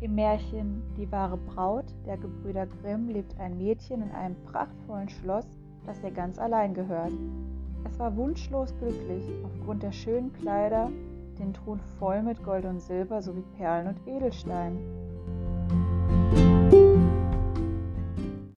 Im Märchen Die wahre Braut der Gebrüder Grimm lebt ein Mädchen in einem prachtvollen Schloss, das ihr ganz allein gehört. Es war wunschlos glücklich aufgrund der schönen Kleider, den Thron voll mit Gold und Silber sowie Perlen und Edelsteinen.